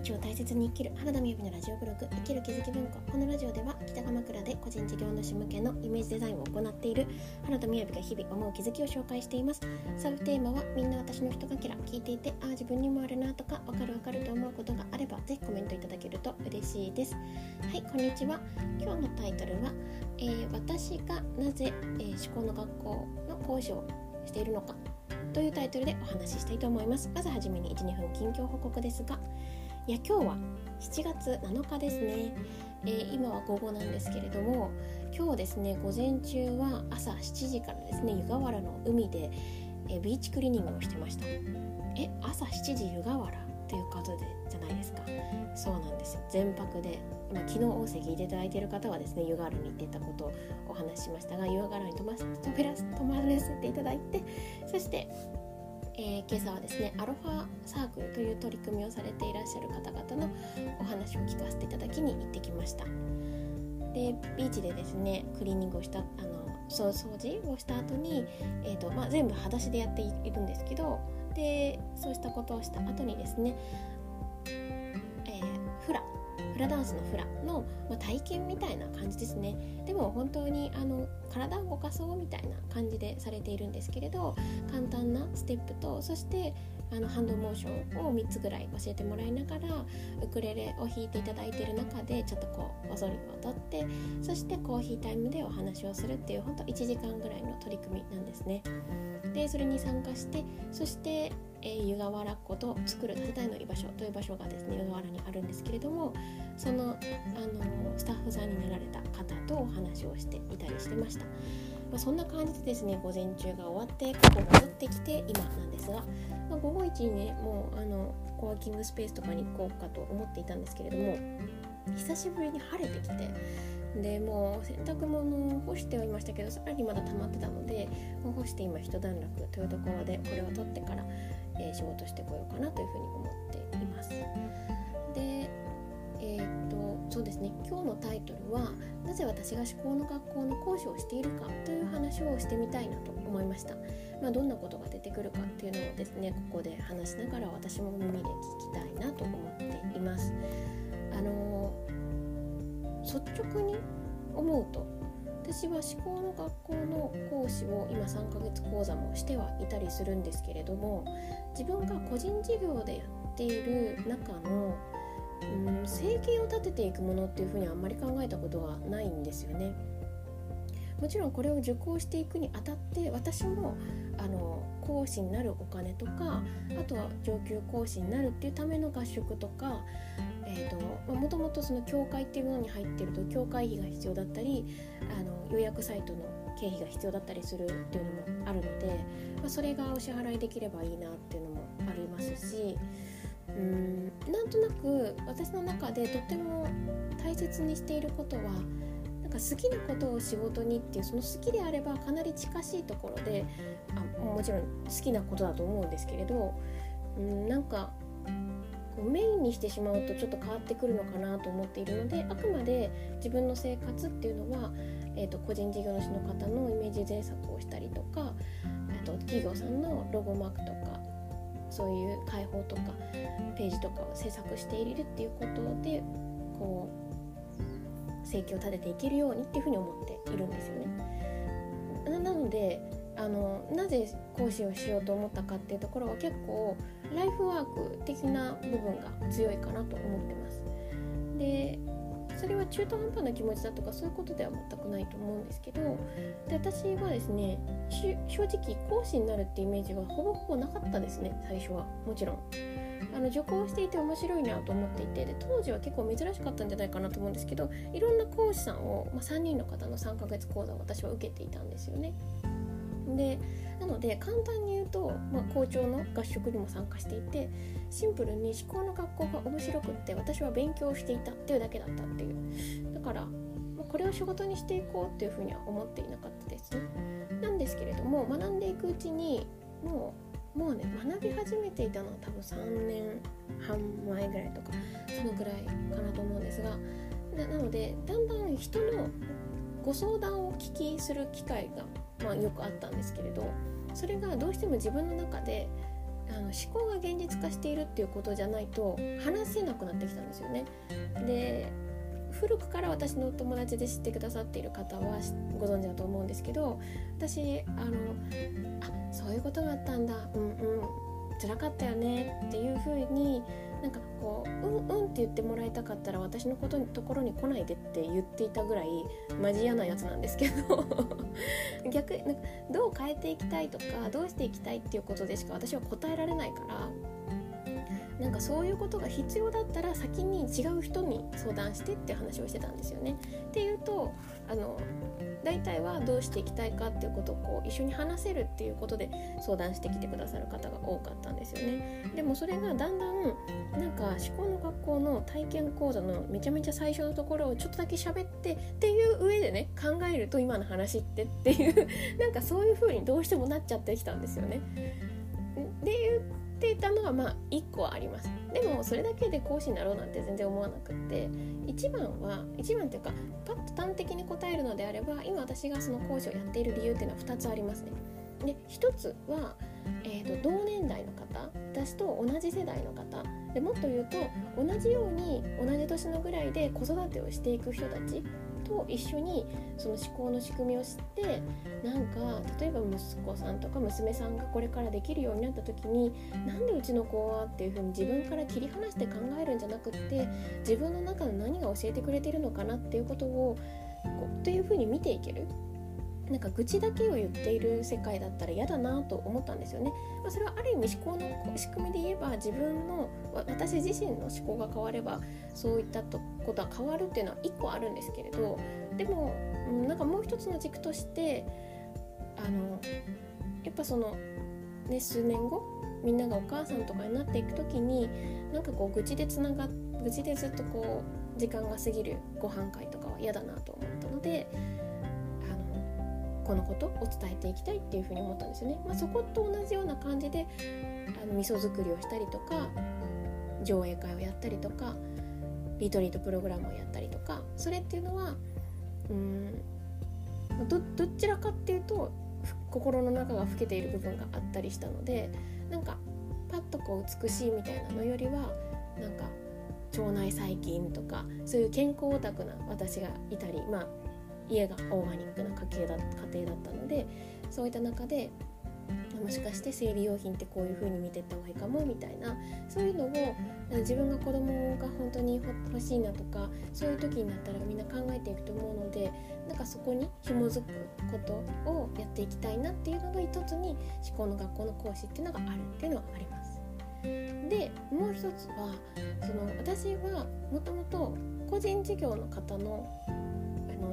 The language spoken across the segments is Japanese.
日を大切に生きる原田美由のラジオブログ生きる気づき文庫。このラジオでは北鎌倉で個人事業主向けのイメージデザインを行っている原田美由が日々思う気づきを紹介しています。サブテーマはみんな私のひとかけら聞いていてああ自分にもあるなとかわかるわかると思うことがあればぜひコメントいただけると嬉しいです。はいこんにちは。今日のタイトルは、えー、私がなぜ、えー、思考の学校の講師をしているのかというタイトルでお話ししたいと思います。まずはじめに12分近況報告ですがいや今日は7月7日ですね、えー、今は午後なんですけれども今日ですね午前中は朝7時からですね湯河原の海で、えー、ビーチクリーニングをしてました。え朝7時湯河原ということでじゃないですか。そうなんですよ。全泊で、ま、昨日大席いていただいている方はですね湯河原に行ってたことをお話ししましたが湯河原に泊ま泊まらせていただいてそしてえー、今朝はですねアロハサークルという取り組みをされていらっしゃる方々のお話を聞かせていただきに行ってきました。でビーチでですねクリーニングをしたあの掃除をした後に、えーとまあ、全部裸足でやっているんですけどでそうしたことをした後にですね、えー、フラフラダンスのフラの、まあ、体験みたいな感じですねでも本当にあの体を動かそうみたいな感じでされているんですけれど簡単なステップとそしてあのハンドモーションを3つぐらい教えてもらいながらウクレレを弾いていただいている中でちょっとこう踊りを踊ってそしてコーヒータイムでお話をするっていうほんと1時間ぐらいの取り組みなんですね。でそれに参加してそしてえ、湯河原湖と作る建てたいの居場所という場所がですね湯河原にあるんですけれどもその、あのスタッフさんになられた方とお話をしていたりしてました、まあ、そんな感じでですね午前中が終わってここ戻ってきて今なんですが、まあ、午後一にねもうあのコワーキングスペースとかに行こうかと思っていたんですけれども久しぶりに晴れてきてでもう洗濯物を干してはいましたけどさらにまだ溜まってたのでもう干して今一段落というところでこれを取ってから、えー、仕事してこようかなというふうに思っています。でえー、っとそうですね今日のタイトルは「なぜ私が思考の学校の講師をしているか」という話をしてみたいなと思いました。まあ、どんなことが出てくるかっていうのをですねここで話しながら私も耳で聞きたいなと思っています。あの率直に思うと私は思考の学校の講師を今3ヶ月講座もしてはいたりするんですけれども自分が個人事業でやっている中のうん生計を立てていくものっていうふうにあんまり考えたことはないんですよね。もちろんこれを受講していくにあたって私もあの講師になるお金とかあとは上級講師になるっていうための合宿とかえーと、もともとその協会っていうものに入ってると協会費が必要だったりあの予約サイトの経費が必要だったりするっていうのもあるので、まあ、それがお支払いできればいいなっていうのもありますしうんなんとなく私の中でとっても大切にしていることは好きなことを仕事にっていうその好きであればかなり近しいところであもちろん好きなことだと思うんですけれどうんなんかメインにしてしまうとちょっと変わってくるのかなと思っているのであくまで自分の生活っていうのは、えーと、個人事業主の方のイメージ制作をしたりとかあと企業さんのロゴマークとかそういう開放とかページとかを制作しているっていうことでこう生計を立てていけるようにっていうふうに思っているんですよね。なのであのなぜ講師をしようと思ったかっていうところは結構ライフワーク的な部分が強いかなと思ってます。でそれは中途半端な気持ちだとかそういうことでは全くないと思うんですけどで私はですね正直講師になるってイメージはほぼほぼなかったですね最初はもちろん。あの受講していて面白いなと思っていてで当時は結構珍しかったんじゃないかなと思うんですけどいろんな講師さんを、まあ、3人の方の3ヶ月講座を私は受けていたんですよね。でなので簡単に言うと、まあ、校長の合宿にも参加していてシンプルに思考の学校が面白くって私は勉強していたっていうだけだったっていうだから、まあ、これを仕事にしていこうっていうふうには思っていなかったですねなんですけれども学んでいくうちにもうもうね学び始めていたのは多分3年半前ぐらいとかそのぐらいかなと思うんですがなのでだんだん人のご相談を聞きする機会がまあ、よくあったんですけれどそれがどうしても自分の中であの思考が現実化しているっていうことじゃないと話せなくなってきたんですよね。で古くから私の友達で知ってくださっている方はご存知だと思うんですけど私あのことがあったんだ。うんうん。辛かったよね。っていうふうになんかこう「うんうん」って言ってもらいたかったら私のことところに来ないでって言っていたぐらいマジ嫌なやつなんですけど。逆なんかどう変えていきたいとかどうしていきたいっていうことでしか私は答えられないから。なんかそういうことが必要だったら先に違う人に相談してって話をしてたんですよね。っていうとあの大体はどうしていきたいかっていうことをこう一緒に話せるっていうことで相談してきてくださる方が多かったんですよね。でもそれがだんだんなんか思考の学校の体験講座のめちゃめちゃ最初のところをちょっとだけ喋ってっていう上でね考えると今の話ってっていうなんかそういう風にどうしてもなっちゃってきたんですよね。で言っていたのはまあ1個はあります。でもそれだけで講師になろうなんて全然思わなくって一番は一番っていうかパッと端的に答えるのであれば今私がその講師をやっている理由っていうのは2つありますね。で1つは、えーと、同年代の方私と同じ世代の方でもっと言うと同じように同じ年のぐらいで子育てをしていく人たちと一緒にその思考の仕組みを知ってなんか例えば息子さんとか娘さんがこれからできるようになった時になんでうちの子はっていうふうに自分から切り離して考えるんじゃなくって自分の中の何が教えてくれてるのかなっていうことをこうというふうに見ていける。なんか愚痴だけを言っている世界だったら嫌だなと思ったんですよね。まあ、それはある意味思考の仕組みで言えば自分の私自身の思考が変わればそういったことは変わるっていうのは1個あるんですけれどでも、うん、なんかもう一つの軸としてあのやっぱその、ね、数年後みんながお母さんとかになっていく時になんかこう愚痴でつなが愚痴でずっとこう時間が過ぎるご飯会とかは嫌だなと思ったので。このことを伝えていきたいっていうふうに思ったんですよね。まあ、そこと同じような感じであの味噌作りをしたりとか上映会をやったりとかリトリートプログラムをやったりとかそれっていうのはうんどどちらかっていうと心の中が老けている部分があったりしたのでなんかパッとこう美しいみたいなのよりはなんか腸内細菌とかそういう健康オタクな私がいたりまあ家がオーガニックな家系だ家庭だったのでそういった中でもしかして生理用品ってこういう風に見てった方がいいかもみたいなそういうのを自分が子供が本当に欲しいなとかそういう時になったらみんな考えていくと思うのでなんかそこに紐づくことをやっていきたいなっていうのの一つに思考の学校の講師っていうのがあるっていうのはあります。でもう一つはその私はもともと個人事業の方の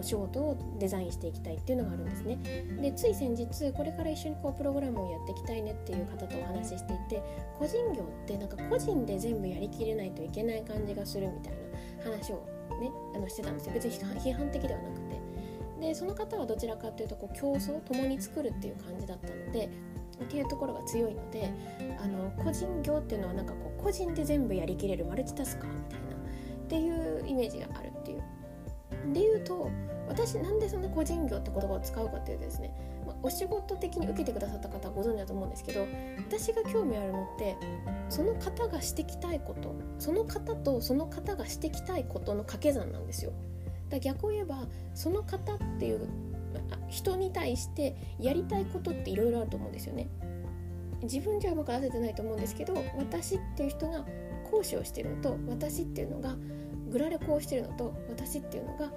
の仕事をデザインしていきたいっていうのがあるんですね。でつい先日これから一緒にこうプログラムをやっていきたいねっていう方とお話ししていて個人業ってなんか個人で全部やりきれないといけない感じがするみたいな話をねあのしてたんですよ別に批判的ではなくて。でその方はどちらかというとこう競争共に作るっていう感じだったのでっていうところが強いのであの個人業っていうのはなんかこう個人で全部やりきれるマルチタスカーみたいなっていうイメージがあるっていうで言うと私なんでそんな個人業って言葉を使うかっていうとですね、まあ、お仕事的に受けてくださった方はご存知だと思うんですけど私が興味あるのってその方がしてきたいことその方とその方がしてきたいことの掛け算なんですよ。だ逆を言えばその方っていう人に対してやりたいことっていろいろあると思うんですよね。自分じゃうまく出せてないと思うんですけど私っていう人が講師をしてるのと私っていうのがグラレコをしてるのと私っていうのが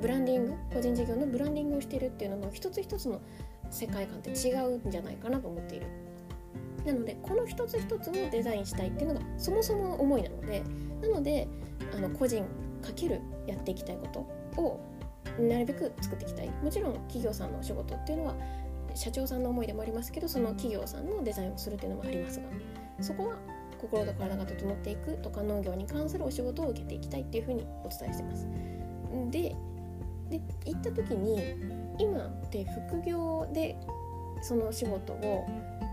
ブランディング個人事業のブランディングをしているっていうのの一つ一つの世界観って違うんじゃないかなと思っているなのでこの一つ一つをデザインしたいっていうのがそもそも思いなのでなのであの個人かけるやっていきたいことをなるべく作っていきたいもちろん企業さんのお仕事っていうのは社長さんの思いでもありますけどその企業さんのデザインをするっていうのもありますがそこは心と体が整っていくとか農業に関するお仕事を受けていきたいっていうふうにお伝えしてます。でで行った時に今って副業でその仕事を、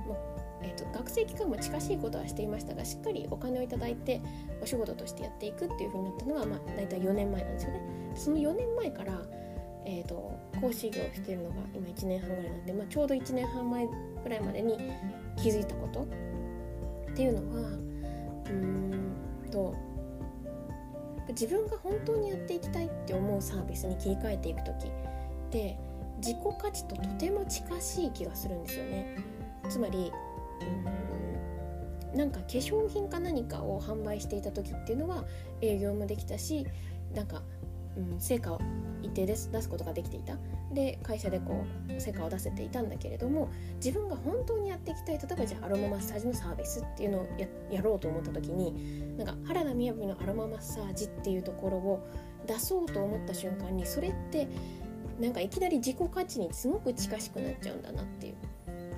まえーと、学生期間も近しいことはしていましたがしっかりお金をいただいてお仕事としてやっていくっていうふうになったのは、まあ、大体4年前なんですよね。その4年前からえーと、講師業をしているのが今1年半ぐらいなんで、まあ、ちょうど1年半前ぐらいまでに気づいたことっていうのはうーんと自分が本当にやっていきたいって思うサービスに切り替えていく時って自己価値ととても近しい気がするんですよね。つまりなんか化粧品か何かを販売していた時っていうのは営業もできたしなんか、うん、成果を一定です出すことができていた。で会社でこう成果を出せていたんだけれども自分が本当にやっていきたい例えばじゃあアロママッサージのサービスっていうのをやろうと思った時になんか原田雅のアロママッサージっていうところを出そうと思った瞬間にそれってなんかいきなり自己価値にすごく近しくなっちゃうんだなっていう。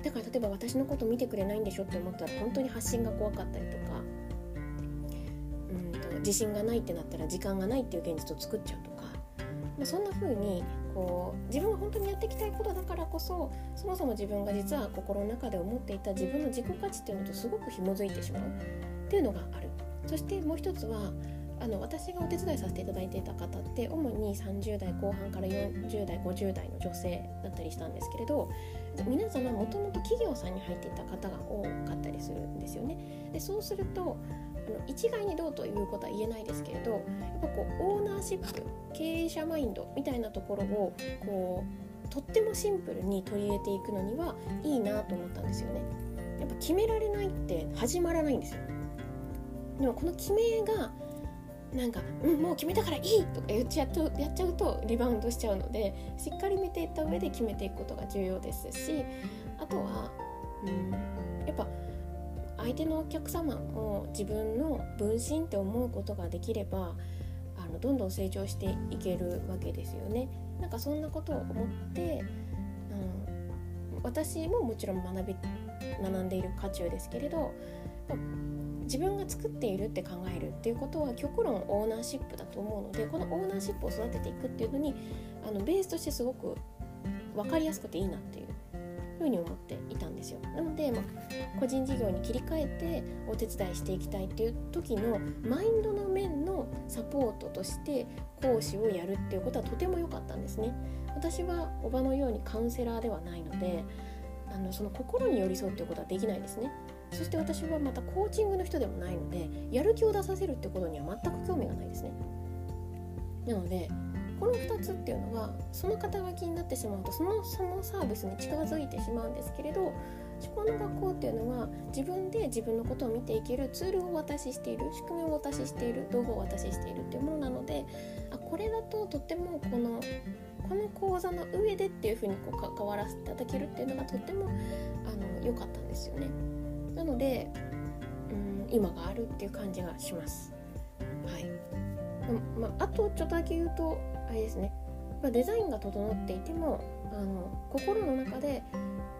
だから例えば私のこと見てくれないんでしょって思ったら本当に発信が怖かったりとかうんと自信がないってなったら時間がないっていう現実を作っちゃうと、まあ、そんな風にこう自分が本当にやっていきたいことだからこそそもそも自分が実は心の中で思っていた自分の自己価値っていうのとすごく紐づいてしまうっていうのがあるそしてもう一つはあの私がお手伝いさせていただいていた方って主に30代後半から40代50代の女性だったりしたんですけれど皆様もともと企業さんに入っていた方が多かったりするんですよね。でそうすると一概にどうということは言えないですけれどやっぱこうオーナーシップ経営者マインドみたいなところをこうとってもシンプルに取り入れていくのにはいいなと思ったんですよね。やっぱ決められないって始まらないんですよ。でもこの決めがなんか、うん、もう決めたからいいとか言っちゃうとやっちゃうとリバウンドしちゃうのでしっかり見ていった上で決めていくことが重要ですしあとは、うん、相手のお客様も自分の分身って思うことができればあのどんどん成長していけるわけですよね。なんかそんなことを思って、うん、私ももちろん学び学んでいる渦中ですけれど自分が作っているって考えるっていうことは極論オーナーシップだと思うのでこのオーナーシップを育てていくっていうのにあのベースとしてすごく分かりやすくていいなっていうふうに思っていたんですよ。なので、まあ、個人事業に切り替えてお手伝いしていきたいっていう時のマインドの面のサポートとして講師をやるっていうことはとても良かったんですね。私はおばのようにカウンセラーではないのであのその心に寄り添うっていうことはできないですね。そして私はまたコーチングの人でもないのでやる気を出させるってことには全く興味がないですね。なのでこの2つっていうのはその肩書きになってしまうとそのそのサービスに近づいてしまうんですけれど思考の学校っていうのは自分で自分のことを見ていけるツールをお渡ししている仕組みをお渡ししている道具をお渡ししているっていうものなのであこれだととってもこのこの講座の上でっていうふうにこう関わらせていただけるっていうのがとってもあの良かったんですよね。なのでうん今があるっていう感じがします。はいまあ、あとちょっとだけ言うとあれですね、まあ、デザインが整っていてもあの心の中で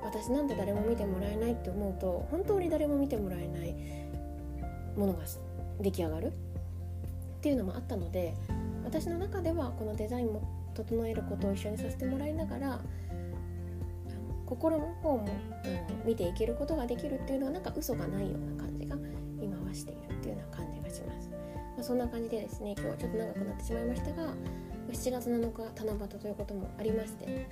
私なんで誰も見てもらえないって思うと本当に誰も見てもらえないものが出来上がる。っていうのもあったので私の中ではこのデザインも整えることを一緒にさせてもらいながら心の方もあの見ていけることができるっていうのはなんか嘘がないような感じが今はしているっていうような感じがします、まあ、そんな感じでですね今日はちょっと長くなってしまいましたが7月7日七夕ということもありまして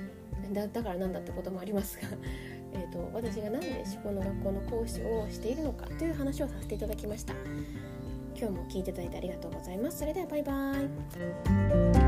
だからなんだってこともありますが えと私が何で思考の学校の講師をしているのかという話をさせていただきました今日も聞いていただいてありがとうございますそれではバイバイ